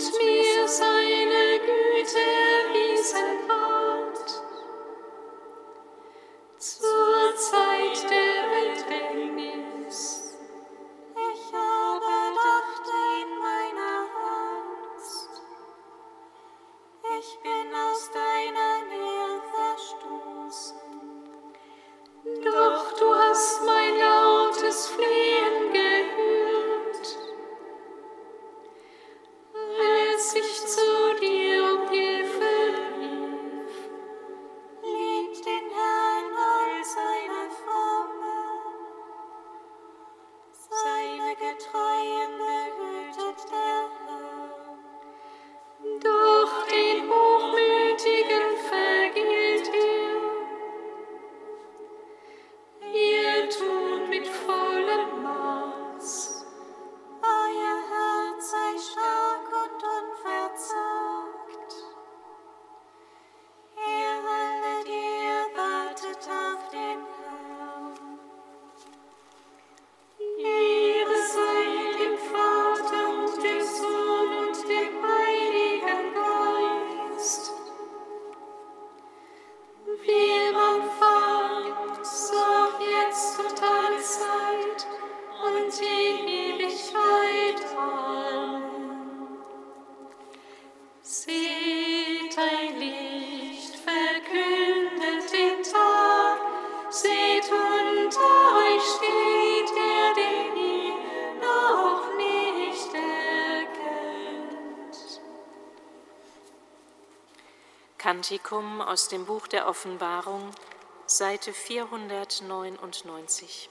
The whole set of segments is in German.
und mir seine Güte wiesen. aus dem Buch der Offenbarung, Seite 499.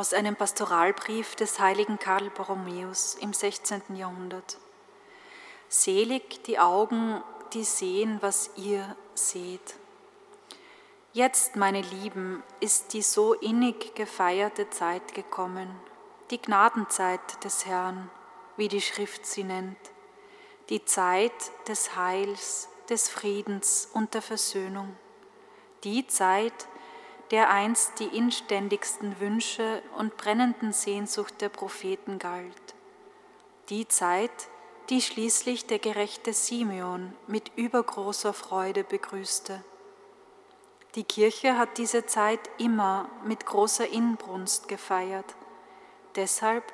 aus einem Pastoralbrief des heiligen Karl Borromäus im 16. Jahrhundert. Selig die Augen, die sehen, was ihr seht. Jetzt, meine Lieben, ist die so innig gefeierte Zeit gekommen, die Gnadenzeit des Herrn, wie die Schrift sie nennt, die Zeit des Heils, des Friedens und der Versöhnung, die Zeit, der einst die inständigsten Wünsche und brennenden Sehnsucht der Propheten galt. Die Zeit, die schließlich der gerechte Simeon mit übergroßer Freude begrüßte. Die Kirche hat diese Zeit immer mit großer Inbrunst gefeiert. Deshalb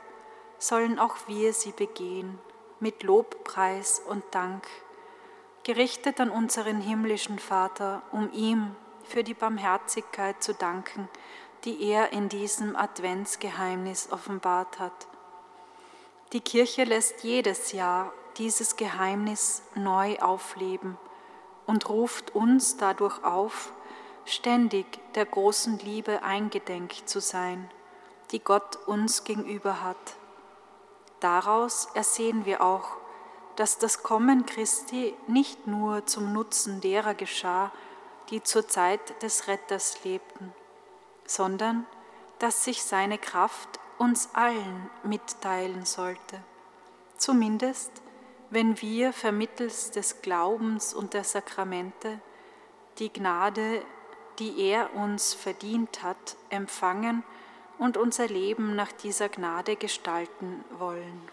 sollen auch wir sie begehen mit Lobpreis und Dank, gerichtet an unseren himmlischen Vater, um ihm für die Barmherzigkeit zu danken, die er in diesem Adventsgeheimnis offenbart hat. Die Kirche lässt jedes Jahr dieses Geheimnis neu aufleben und ruft uns dadurch auf, ständig der großen Liebe eingedenk zu sein, die Gott uns gegenüber hat. Daraus ersehen wir auch, dass das Kommen Christi nicht nur zum Nutzen derer geschah, die zur Zeit des Retters lebten, sondern dass sich seine Kraft uns allen mitteilen sollte, zumindest wenn wir vermittels des Glaubens und der Sakramente die Gnade, die er uns verdient hat, empfangen und unser Leben nach dieser Gnade gestalten wollen.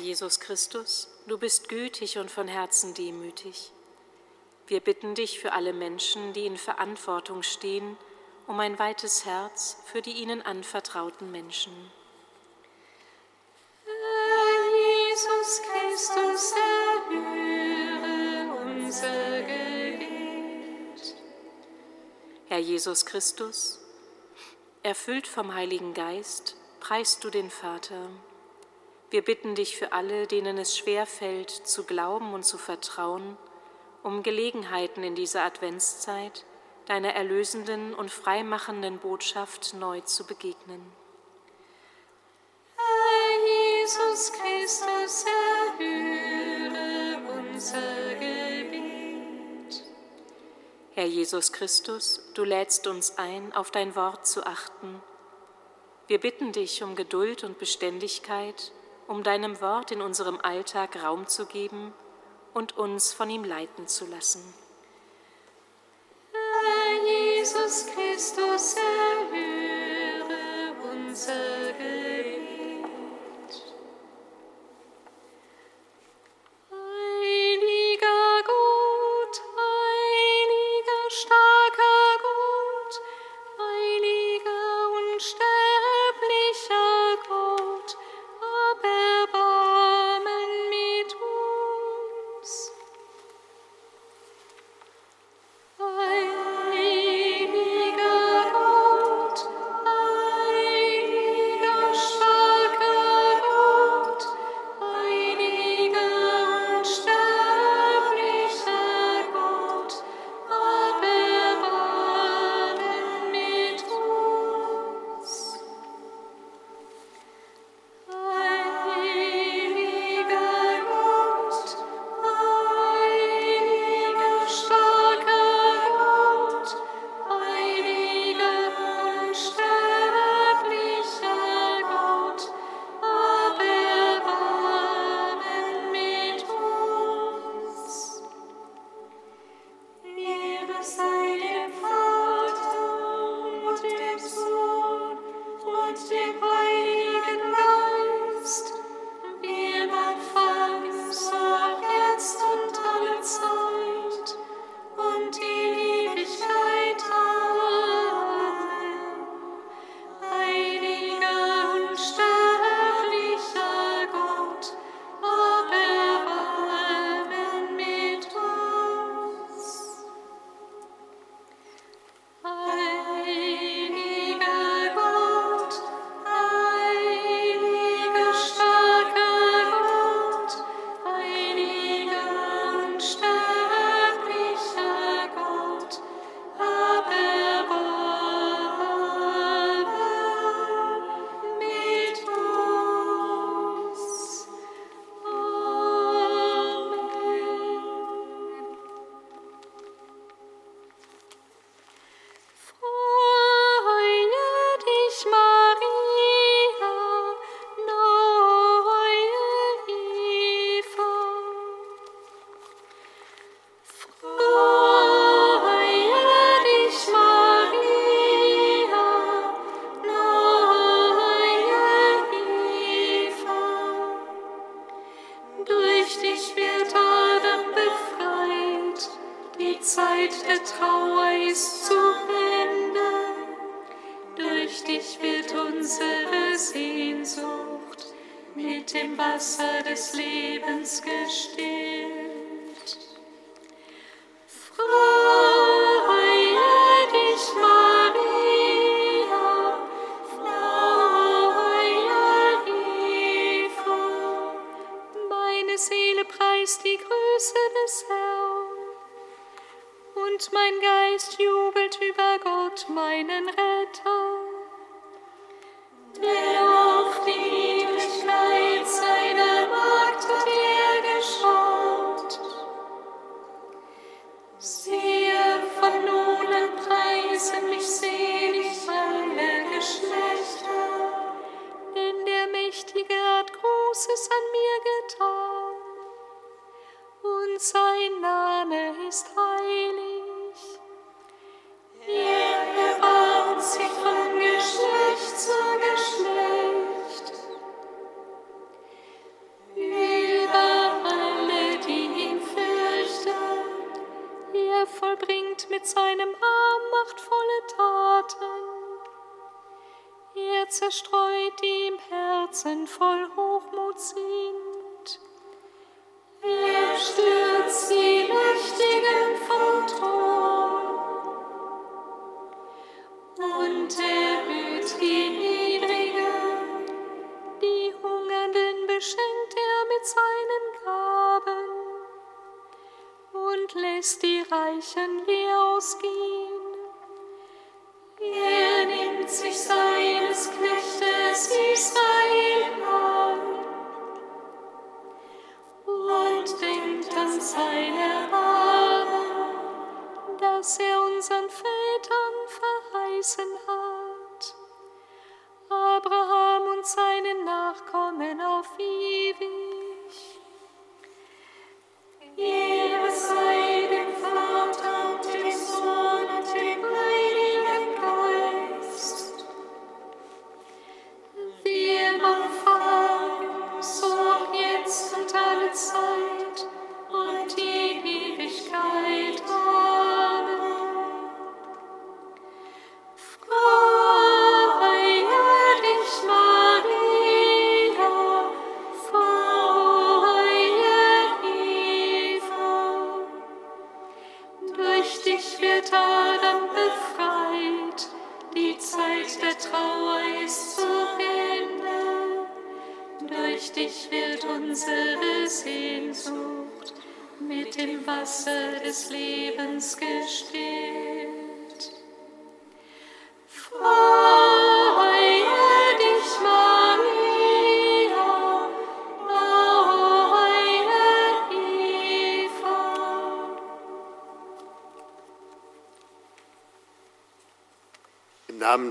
Jesus Christus, du bist gütig und von Herzen demütig. Wir bitten dich für alle Menschen, die in Verantwortung stehen, um ein weites Herz für die ihnen anvertrauten Menschen. Herr Jesus Christus, erhöre unser Gebet. Herr Jesus Christus, erfüllt vom Heiligen Geist, preist du den Vater. Wir bitten dich für alle, denen es schwer fällt, zu glauben und zu vertrauen, um Gelegenheiten in dieser Adventszeit deiner erlösenden und freimachenden Botschaft neu zu begegnen. Herr Jesus Christus, erhöre unser Gebet. Herr Jesus Christus, du lädst uns ein, auf dein Wort zu achten. Wir bitten dich um Geduld und Beständigkeit, um deinem Wort in unserem Alltag Raum zu geben und uns von ihm leiten zu lassen. Herr Jesus Christus, erhöre unser Gebet. Durch dich wird unsere Sehnsucht mit dem Wasser des Lebens gestillt.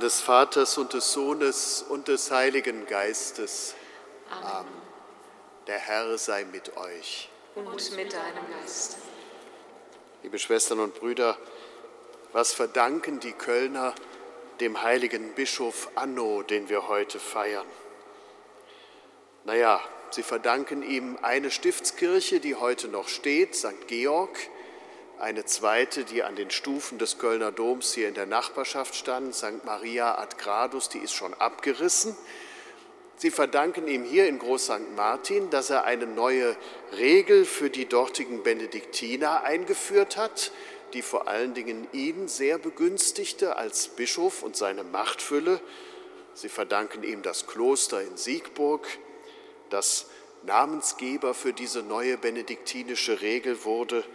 Des Vaters und des Sohnes und des Heiligen Geistes. Amen. Der Herr sei mit euch. Und mit deinem Geist. Liebe Schwestern und Brüder, was verdanken die Kölner dem heiligen Bischof Anno, den wir heute feiern? Naja, sie verdanken ihm eine Stiftskirche, die heute noch steht, St. Georg, eine zweite, die an den Stufen des Kölner Doms hier in der Nachbarschaft stand, St. Maria ad Gradus, die ist schon abgerissen. Sie verdanken ihm hier in Groß St. Martin, dass er eine neue Regel für die dortigen Benediktiner eingeführt hat, die vor allen Dingen ihn sehr begünstigte als Bischof und seine Machtfülle. Sie verdanken ihm das Kloster in Siegburg, das Namensgeber für diese neue benediktinische Regel wurde.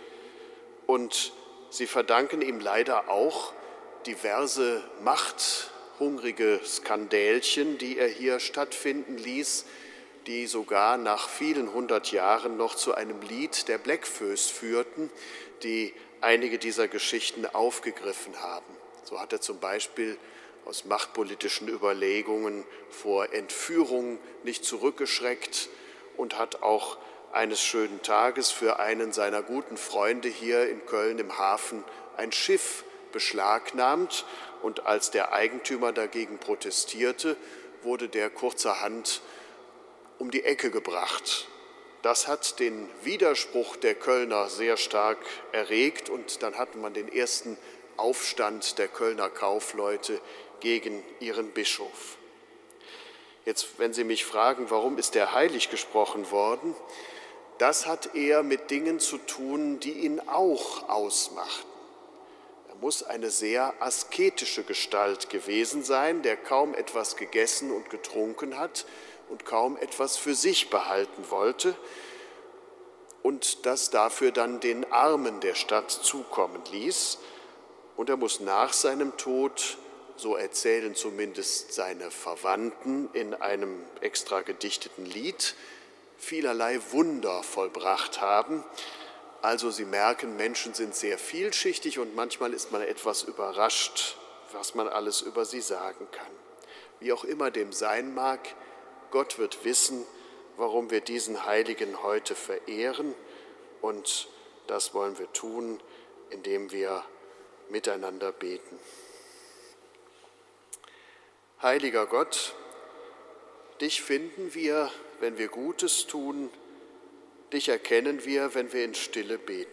Und sie verdanken ihm leider auch diverse machthungrige Skandälchen, die er hier stattfinden ließ, die sogar nach vielen hundert Jahren noch zu einem Lied der Blackfoes führten, die einige dieser Geschichten aufgegriffen haben. So hat er zum Beispiel aus machtpolitischen Überlegungen vor Entführung nicht zurückgeschreckt und hat auch eines schönen Tages für einen seiner guten Freunde hier in Köln im Hafen ein Schiff beschlagnahmt und als der Eigentümer dagegen protestierte, wurde der kurzerhand um die Ecke gebracht. Das hat den Widerspruch der Kölner sehr stark erregt und dann hatte man den ersten Aufstand der Kölner Kaufleute gegen ihren Bischof. Jetzt, wenn Sie mich fragen, warum ist er heilig gesprochen worden, das hat eher mit Dingen zu tun, die ihn auch ausmachten. Er muss eine sehr asketische Gestalt gewesen sein, der kaum etwas gegessen und getrunken hat und kaum etwas für sich behalten wollte und das dafür dann den Armen der Stadt zukommen ließ. Und er muss nach seinem Tod, so erzählen zumindest seine Verwandten in einem extra gedichteten Lied, vielerlei Wunder vollbracht haben. Also Sie merken, Menschen sind sehr vielschichtig und manchmal ist man etwas überrascht, was man alles über sie sagen kann. Wie auch immer dem sein mag, Gott wird wissen, warum wir diesen Heiligen heute verehren und das wollen wir tun, indem wir miteinander beten. Heiliger Gott, dich finden wir, wenn wir Gutes tun, dich erkennen wir, wenn wir in Stille beten.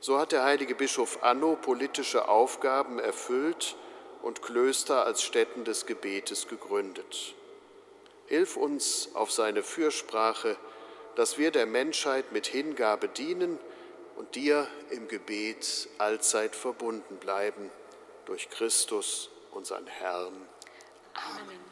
So hat der heilige Bischof Anno politische Aufgaben erfüllt und Klöster als Stätten des Gebetes gegründet. Hilf uns auf seine Fürsprache, dass wir der Menschheit mit Hingabe dienen und dir im Gebet allzeit verbunden bleiben, durch Christus, unseren Herrn. Amen.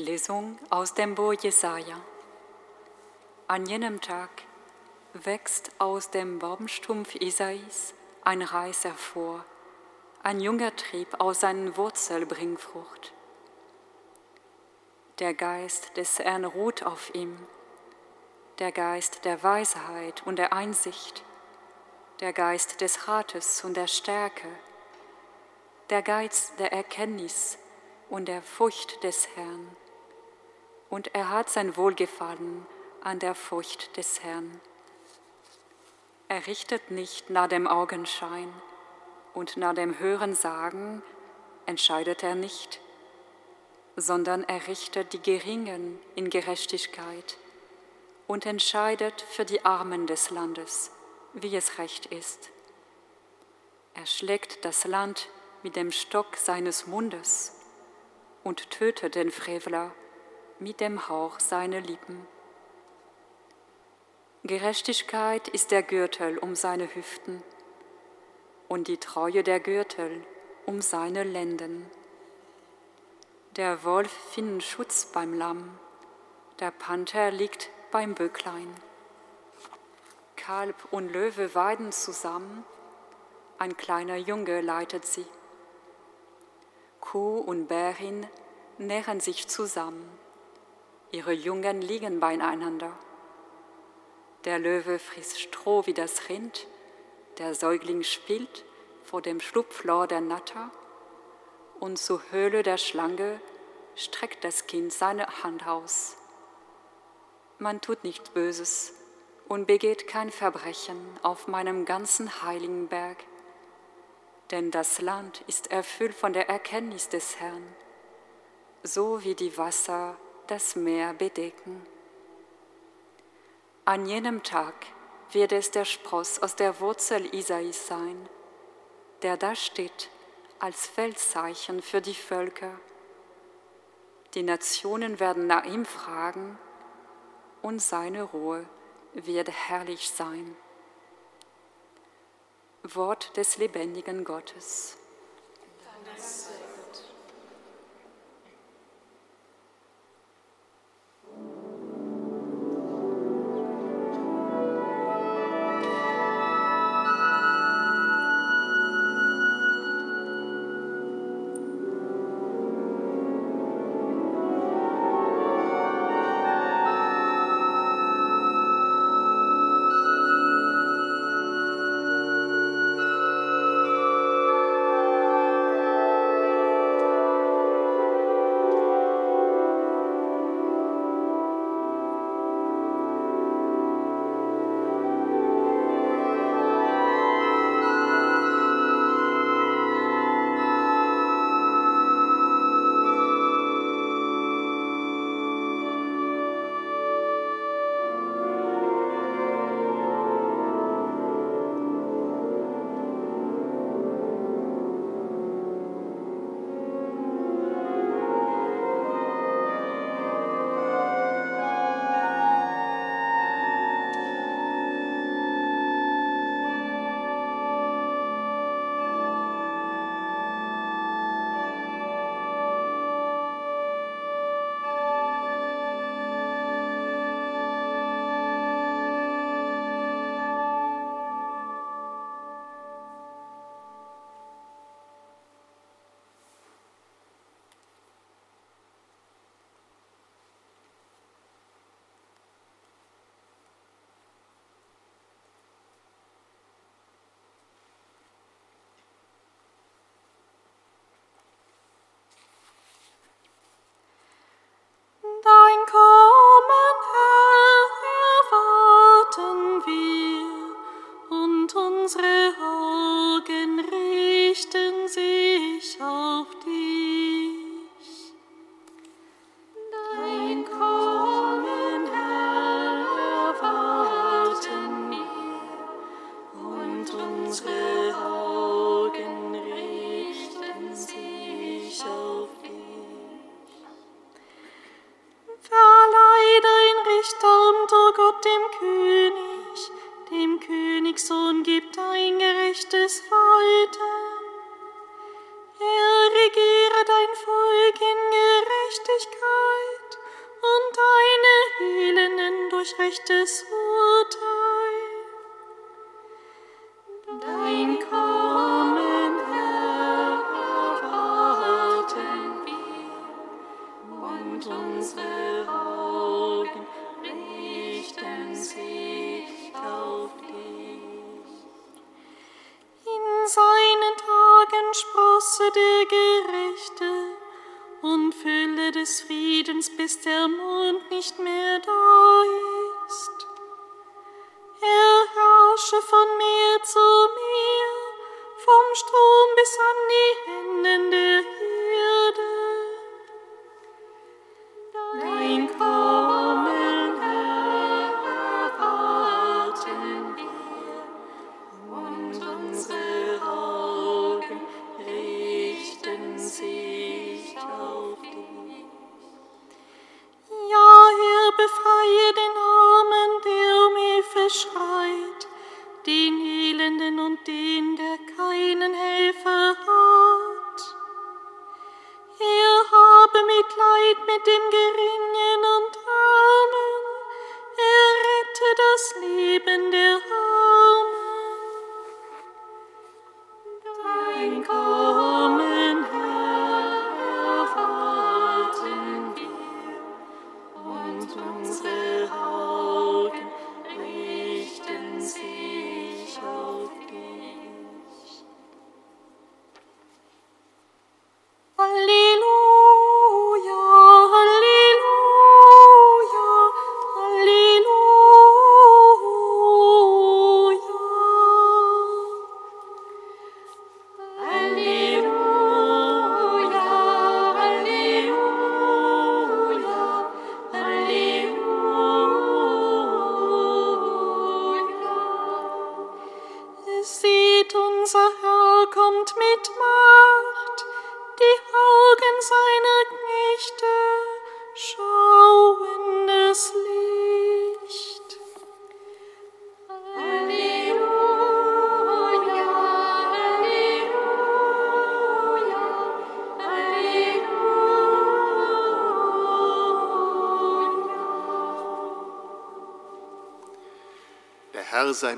Lesung aus dem Buch Jesaja. An jenem Tag wächst aus dem Baumstumpf Isais ein Reis hervor, ein junger Trieb aus seinen Wurzeln bringt Frucht. Der Geist des Herrn ruht auf ihm, der Geist der Weisheit und der Einsicht, der Geist des Rates und der Stärke, der Geist der Erkenntnis und der Furcht des Herrn und er hat sein Wohlgefallen an der Furcht des Herrn. Er richtet nicht nach dem Augenschein und nach dem Hörensagen entscheidet er nicht, sondern er richtet die Geringen in Gerechtigkeit und entscheidet für die Armen des Landes, wie es recht ist. Er schlägt das Land mit dem Stock seines Mundes und tötet den Frevler mit dem Hauch seiner Lippen. Gerechtigkeit ist der Gürtel um seine Hüften und die Treue der Gürtel um seine Lenden. Der Wolf findet Schutz beim Lamm, der Panther liegt beim Böcklein. Kalb und Löwe weiden zusammen, ein kleiner Junge leitet sie. Kuh und Bärin nähren sich zusammen. Ihre Jungen liegen beieinander. Der Löwe frisst Stroh wie das Rind, der Säugling spielt vor dem Schlupflohr der Natter, und zur Höhle der Schlange streckt das Kind seine Hand aus. Man tut nichts Böses und begeht kein Verbrechen auf meinem ganzen heiligen Berg, denn das Land ist erfüllt von der Erkenntnis des Herrn, so wie die Wasser das Meer bedecken. An jenem Tag wird es der Spross aus der Wurzel Isais sein, der da steht als Feldzeichen für die Völker. Die Nationen werden nach ihm fragen und seine Ruhe wird herrlich sein. Wort des lebendigen Gottes. Danke.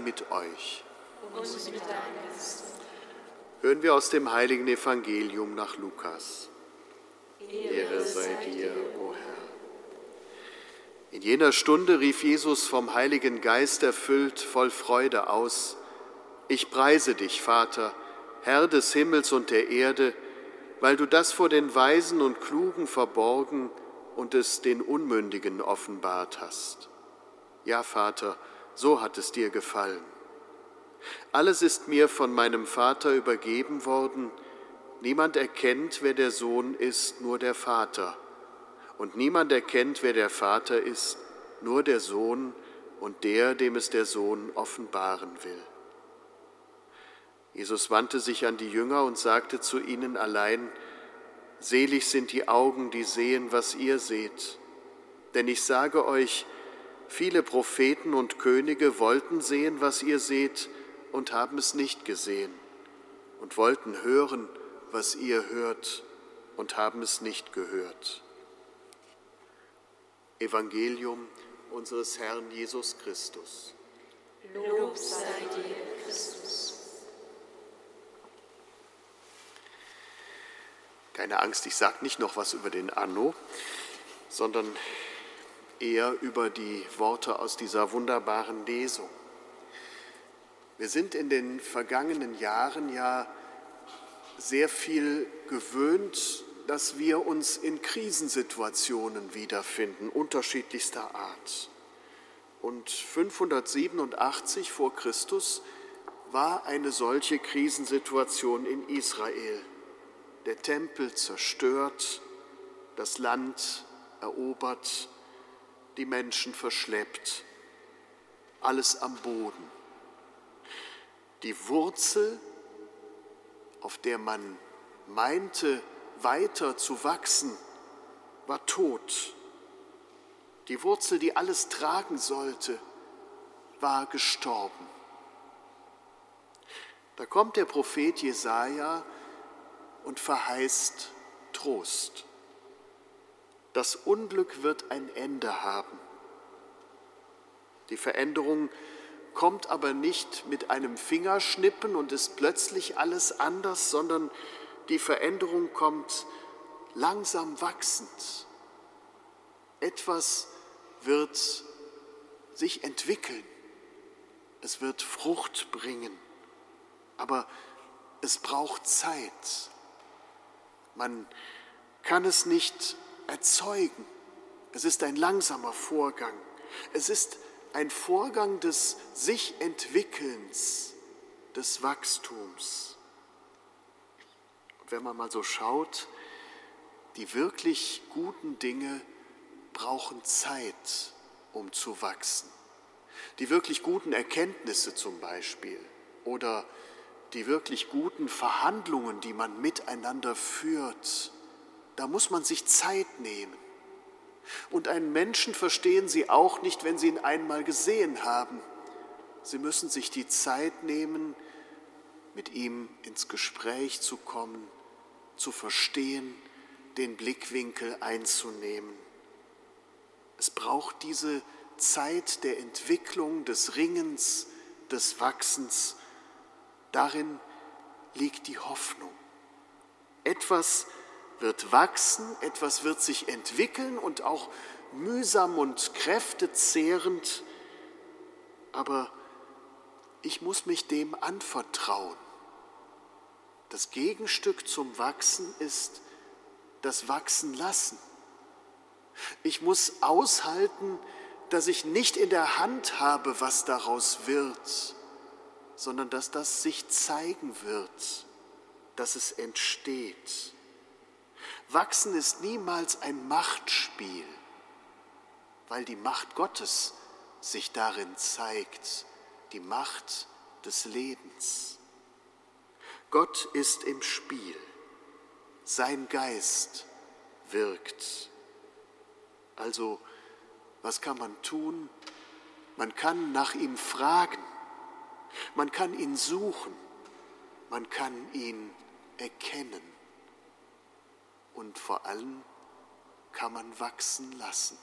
Mit euch. Hören wir aus dem heiligen Evangelium nach Lukas. Ehre sei dir, o Herr. In jener Stunde rief Jesus vom Heiligen Geist erfüllt, voll Freude aus, Ich preise dich, Vater, Herr des Himmels und der Erde, weil du das vor den Weisen und Klugen verborgen und es den Unmündigen offenbart hast. Ja, Vater, so hat es dir gefallen. Alles ist mir von meinem Vater übergeben worden. Niemand erkennt, wer der Sohn ist, nur der Vater. Und niemand erkennt, wer der Vater ist, nur der Sohn und der, dem es der Sohn offenbaren will. Jesus wandte sich an die Jünger und sagte zu ihnen allein, Selig sind die Augen, die sehen, was ihr seht. Denn ich sage euch, viele Propheten und Könige wollten sehen, was ihr seht, und haben es nicht gesehen, und wollten hören, was ihr hört, und haben es nicht gehört. Evangelium unseres Herrn Jesus Christus. Lob sei dir, Christus. Keine Angst, ich sage nicht noch was über den Anno, sondern eher über die Worte aus dieser wunderbaren Lesung. Wir sind in den vergangenen Jahren ja sehr viel gewöhnt, dass wir uns in Krisensituationen wiederfinden, unterschiedlichster Art. Und 587 vor Christus war eine solche Krisensituation in Israel. Der Tempel zerstört, das Land erobert, die Menschen verschleppt, alles am Boden. Die Wurzel, auf der man meinte, weiter zu wachsen, war tot. Die Wurzel, die alles tragen sollte, war gestorben. Da kommt der Prophet Jesaja und verheißt Trost. Das Unglück wird ein Ende haben. Die Veränderung kommt aber nicht mit einem Fingerschnippen und ist plötzlich alles anders, sondern die Veränderung kommt langsam wachsend. Etwas wird sich entwickeln, es wird Frucht bringen, aber es braucht Zeit. Man kann es nicht erzeugen. Es ist ein langsamer Vorgang. Es ist ein Vorgang des sich Entwickelns, des Wachstums. Und wenn man mal so schaut, die wirklich guten Dinge brauchen Zeit, um zu wachsen. Die wirklich guten Erkenntnisse zum Beispiel oder die wirklich guten Verhandlungen, die man miteinander führt, da muss man sich Zeit nehmen. Und einen Menschen verstehen Sie auch nicht, wenn Sie ihn einmal gesehen haben. Sie müssen sich die Zeit nehmen, mit ihm ins Gespräch zu kommen, zu verstehen, den Blickwinkel einzunehmen. Es braucht diese Zeit der Entwicklung, des Ringens, des Wachsens. Darin liegt die Hoffnung. Etwas wird wachsen, etwas wird sich entwickeln und auch mühsam und kräftezehrend, aber ich muss mich dem anvertrauen. Das Gegenstück zum Wachsen ist das Wachsen lassen. Ich muss aushalten, dass ich nicht in der Hand habe, was daraus wird, sondern dass das sich zeigen wird, dass es entsteht. Wachsen ist niemals ein Machtspiel, weil die Macht Gottes sich darin zeigt, die Macht des Lebens. Gott ist im Spiel, sein Geist wirkt. Also, was kann man tun? Man kann nach ihm fragen, man kann ihn suchen, man kann ihn erkennen und vor allem kann man wachsen lassen.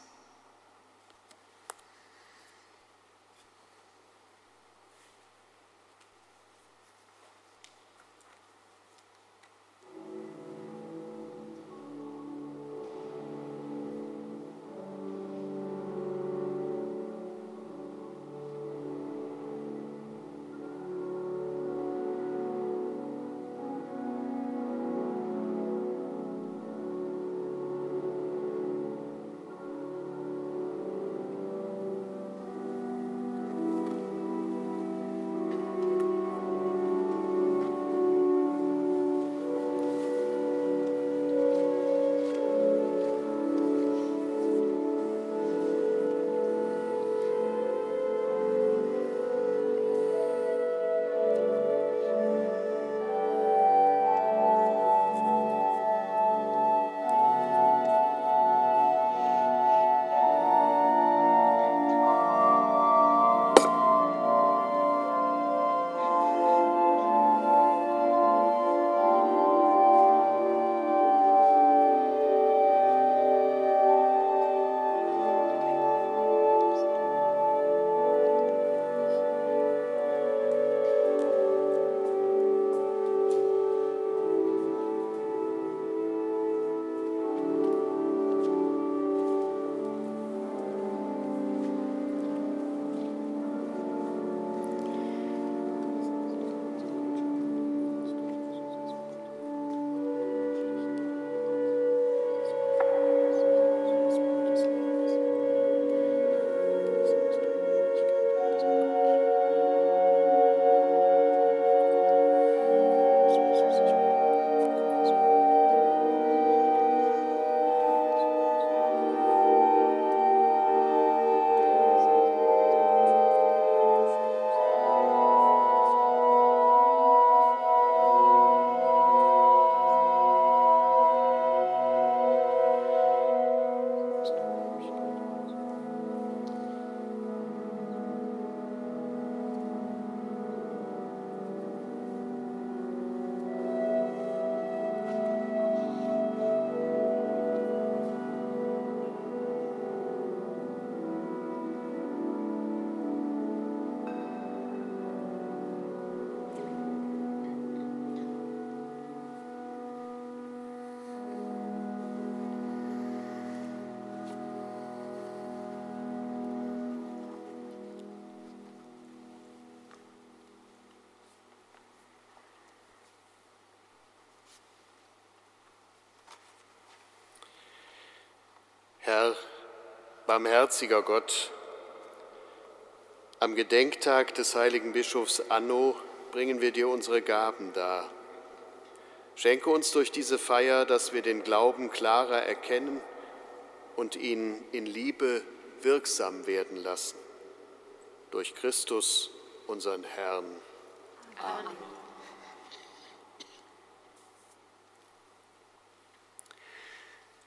Herr, barmherziger Gott, am Gedenktag des heiligen Bischofs Anno bringen wir dir unsere Gaben dar. Schenke uns durch diese Feier, dass wir den Glauben klarer erkennen und ihn in Liebe wirksam werden lassen. Durch Christus, unseren Herrn. Amen.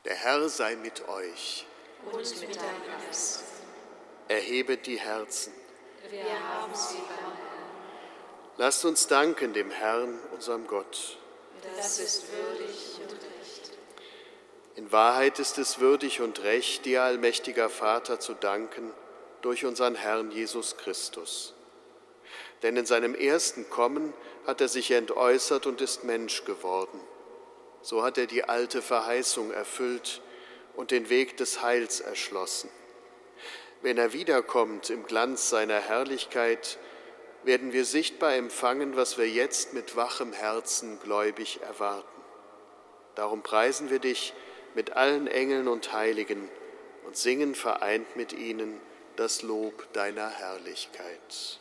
Der Herr sei mit euch. Und mit deinem Geist. Erhebet die Herzen. Wir haben sie beim Herrn. Lasst uns danken dem Herrn, unserem Gott. Das ist würdig und recht. In Wahrheit ist es würdig und recht, dir, allmächtiger Vater, zu danken durch unseren Herrn Jesus Christus. Denn in seinem ersten Kommen hat er sich entäußert und ist Mensch geworden. So hat er die alte Verheißung erfüllt und den Weg des Heils erschlossen. Wenn er wiederkommt im Glanz seiner Herrlichkeit, werden wir sichtbar empfangen, was wir jetzt mit wachem Herzen gläubig erwarten. Darum preisen wir dich mit allen Engeln und Heiligen und singen vereint mit ihnen das Lob deiner Herrlichkeit.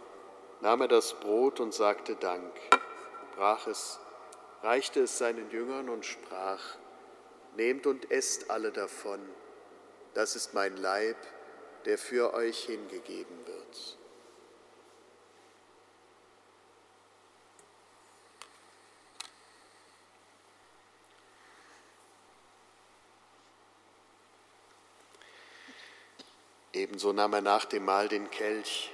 nahm er das Brot und sagte Dank, brach es, reichte es seinen Jüngern und sprach, Nehmt und esst alle davon, das ist mein Leib, der für euch hingegeben wird. Ebenso nahm er nach dem Mahl den Kelch,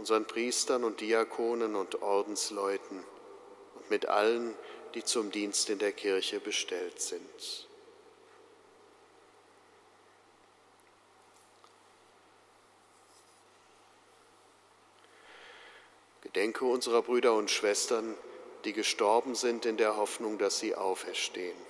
unseren Priestern und Diakonen und Ordensleuten und mit allen, die zum Dienst in der Kirche bestellt sind. Gedenke unserer Brüder und Schwestern, die gestorben sind in der Hoffnung, dass sie auferstehen.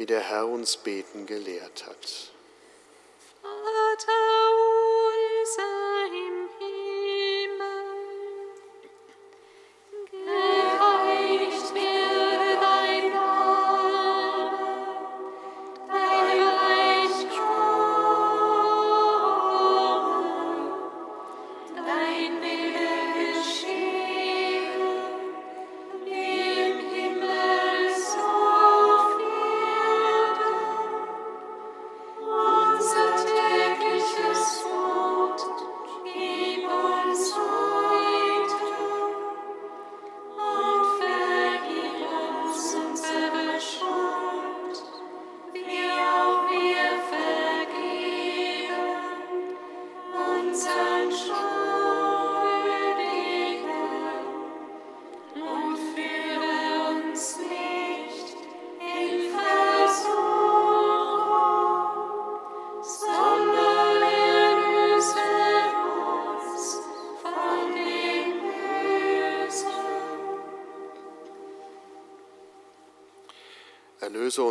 wie der Herr uns beten gelehrt hat. Vater unser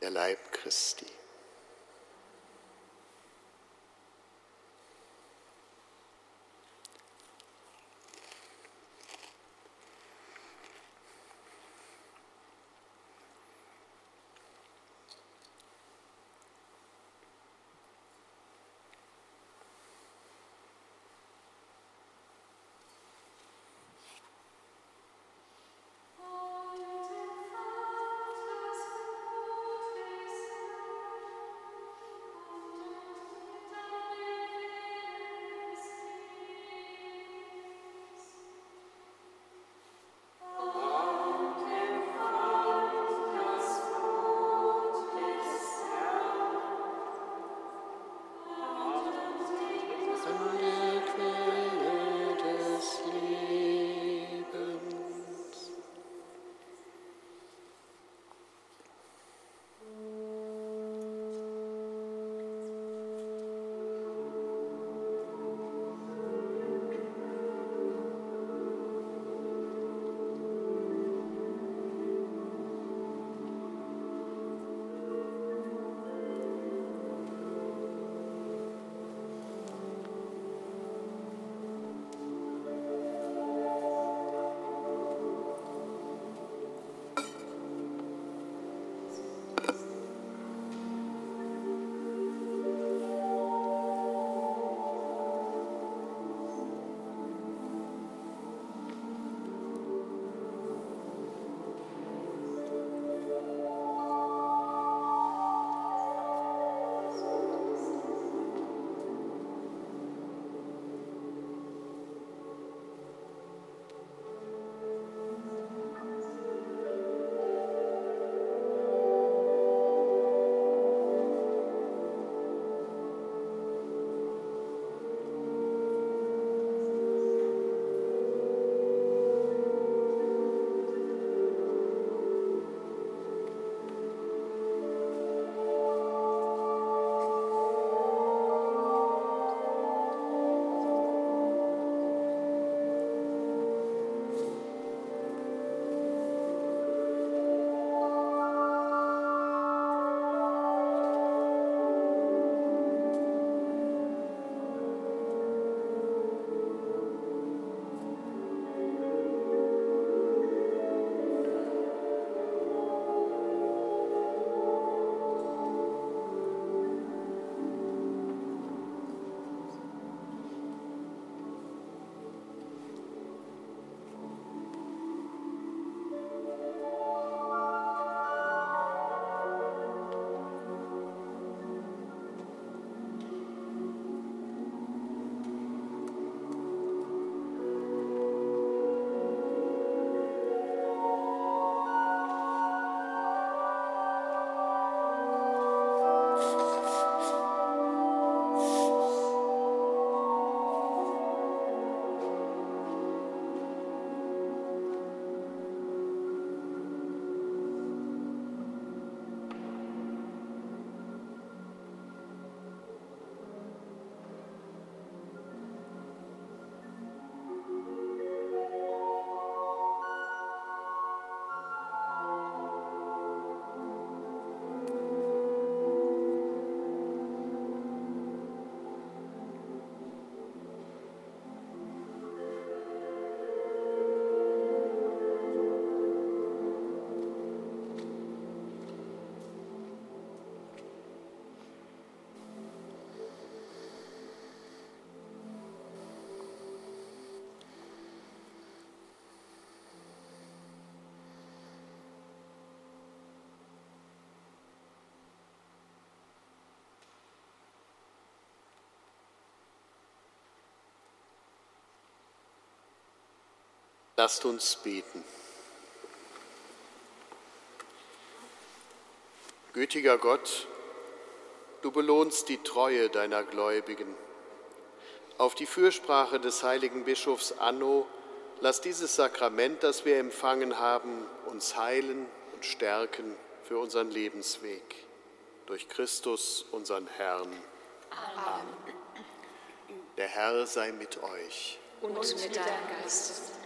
Der Leib Christi. Lasst uns beten. Gütiger Gott, du belohnst die Treue deiner Gläubigen. Auf die Fürsprache des heiligen Bischofs Anno, lass dieses Sakrament, das wir empfangen haben, uns heilen und stärken für unseren Lebensweg. Durch Christus, unseren Herrn. Amen. Der Herr sei mit euch. Und mit deinem Geist.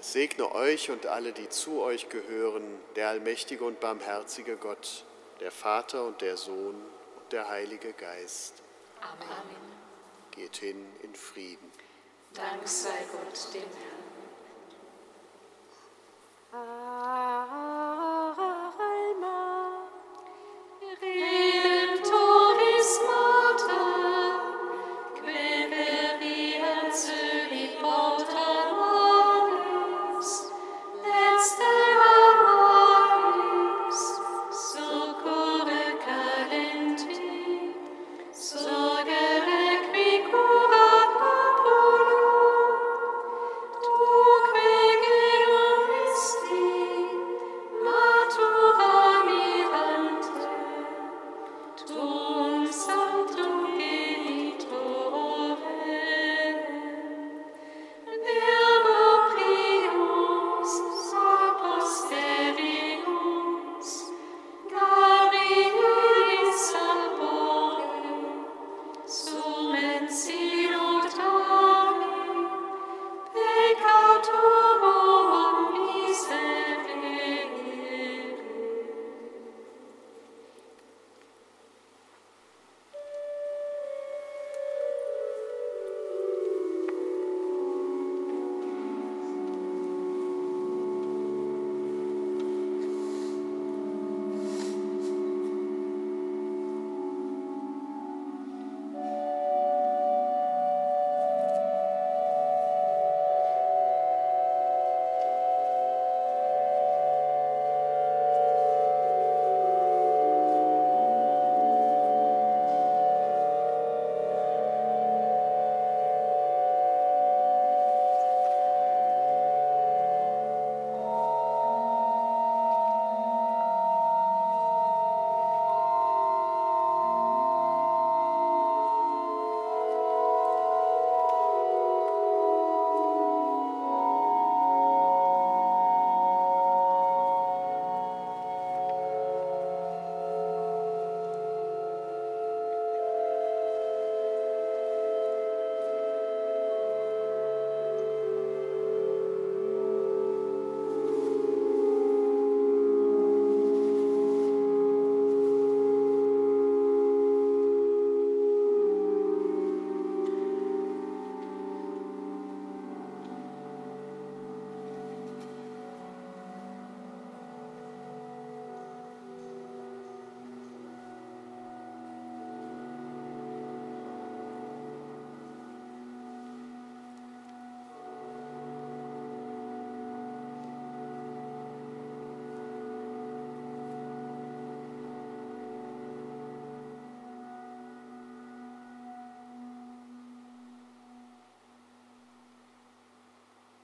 Es segne euch und alle, die zu euch gehören, der allmächtige und barmherzige Gott, der Vater und der Sohn und der Heilige Geist. Amen. Geht hin in Frieden. Dank sei Gott, dem Herrn.